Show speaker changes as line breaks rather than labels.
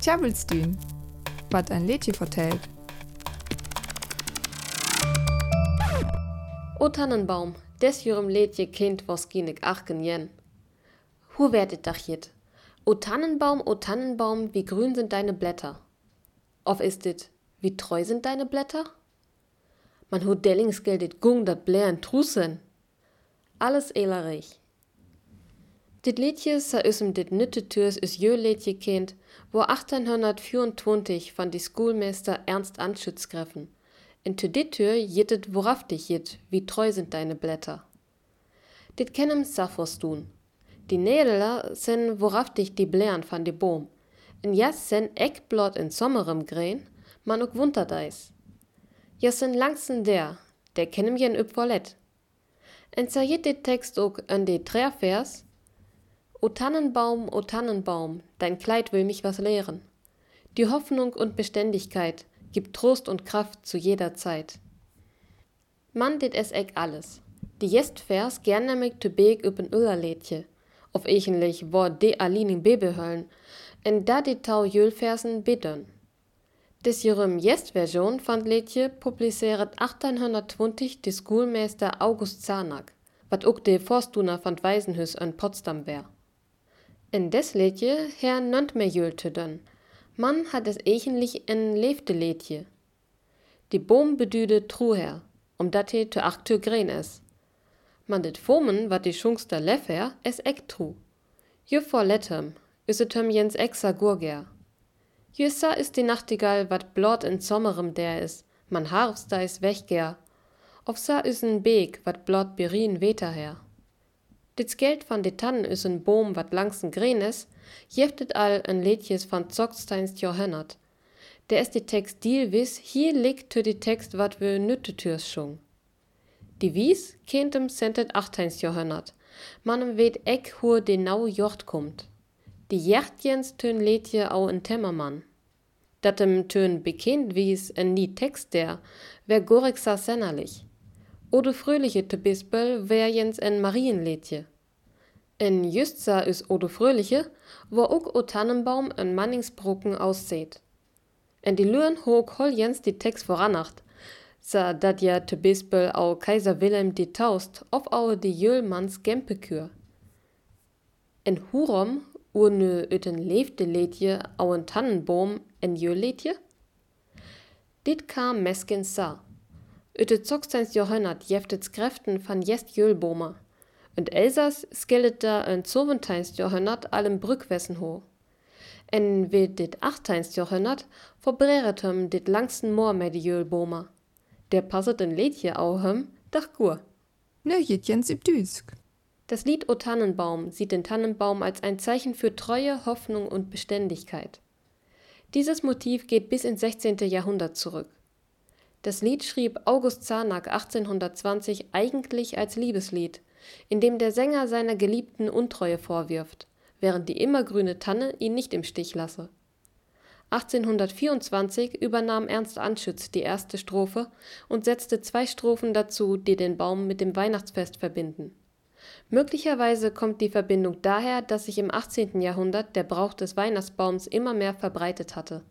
Tjabelstün, wat ein Liedje vertellt.
O Tannenbaum, des jürem Liedje kind was ginig achten jen. Hu werdet dach jit? O Tannenbaum, o Tannenbaum, wie grün sind deine Blätter. Of ist dit, wie treu sind deine Blätter? Man hu dellings geldet gung dat blären trusen. Alles elerich. Dit Liedje sa üsem dit nütte Türs is jö Liedje kind, wo 1824 von die Schoolmeister Ernst Anschütz greffen. In tü dit Tür jittet worauf dich jit, wie treu sind deine Blätter. Dit kennem Saphos tun. Die Nädeler sen worauf dich die blären van die Boom. In jas sen Eckblot in sommerem Gräen, man ook wunterdeis. Jas sen langsen der, der kennem jen üb vollet. En zerjet dit Text ook an die Trärvers, O Tannenbaum, o Tannenbaum, dein Kleid will mich was lehren. Die Hoffnung und Beständigkeit gibt Trost und Kraft zu jeder Zeit. Man dit es eck alles. Die Jestvers gern nämlich te Beg üben Öllerlädje, auf echenlich wo de alinin Babehöllen, en da die Tau Jölfersen bittern. Des jürem Jest-Version fand Lädje publiziert 1820 die Schoolmeister August Zarnack, wat ook de Forstuna van Waisenhus in Potsdam wär. In des Lädje her nannt me Jölte dann. Man hat es echenlich en lebte Lädje. Die Boom bedüde truher, um dat he te acht gren es. Man dit Fomen, wat die Schungster leffer, es eck tru. Jö vor lettem, üsetem jens exa gurger. Jössa ist die Nachtigall, wat blot in sommerem der is, man harfs da is wechger. Auf sa üsen Beek, wat blot berin weter her. Dit Geld van de Tannen is een boom wat langsen green is, jeftet al een liedjes van Zocksteins Johannert. Der is de tekst deal wis, hier liegt to die tekst wat we nüttetürs schung. Die Wies kentem sentet 18. Johannert. Man weet eck hoe de nau Jocht kommt. Die Jachtjens tön liedje au en Temmermann. Dat em tön bekend wies en nie Text der, wär gorexer sennerlich. Ode Fröhliche wär jens en Marienliedje. In Justsa is Ode Fröhliche, wo ook o Tannenbaum en Manningsbrocken ausseht. En die Lüren hoog hol jens die Text voranacht, sa dat ja te Bispel au Kaiser Wilhelm die Taust, auf au die Jölmanns Gempekür. En Hurom urne öten leefde Liedje au en Tannenbaum en Jölliedje? Dit kam meskin sa. Öte Zocksteins Johannat jeftets Kräften van jest Jölbomer. Und Elsass skellet da en Zoventeinst Johannat allem Brückwessen ho. En vid dit Achteinst Johannat verbreretem dit langsten Moor med die Jölbomer. Der passet en Liedje au hem, dach gur.
Ne, jit jens im Düsk.
Das Lied O Tannenbaum sieht den Tannenbaum als ein Zeichen für Treue, Hoffnung und Beständigkeit. Dieses Motiv geht bis ins 16. Jahrhundert zurück. Das Lied schrieb August Zarnack 1820 eigentlich als Liebeslied, in dem der Sänger seiner Geliebten Untreue vorwirft, während die immergrüne Tanne ihn nicht im Stich lasse. 1824 übernahm Ernst Anschütz die erste Strophe und setzte zwei Strophen dazu, die den Baum mit dem Weihnachtsfest verbinden. Möglicherweise kommt die Verbindung daher, dass sich im 18. Jahrhundert der Brauch des Weihnachtsbaums immer mehr verbreitet hatte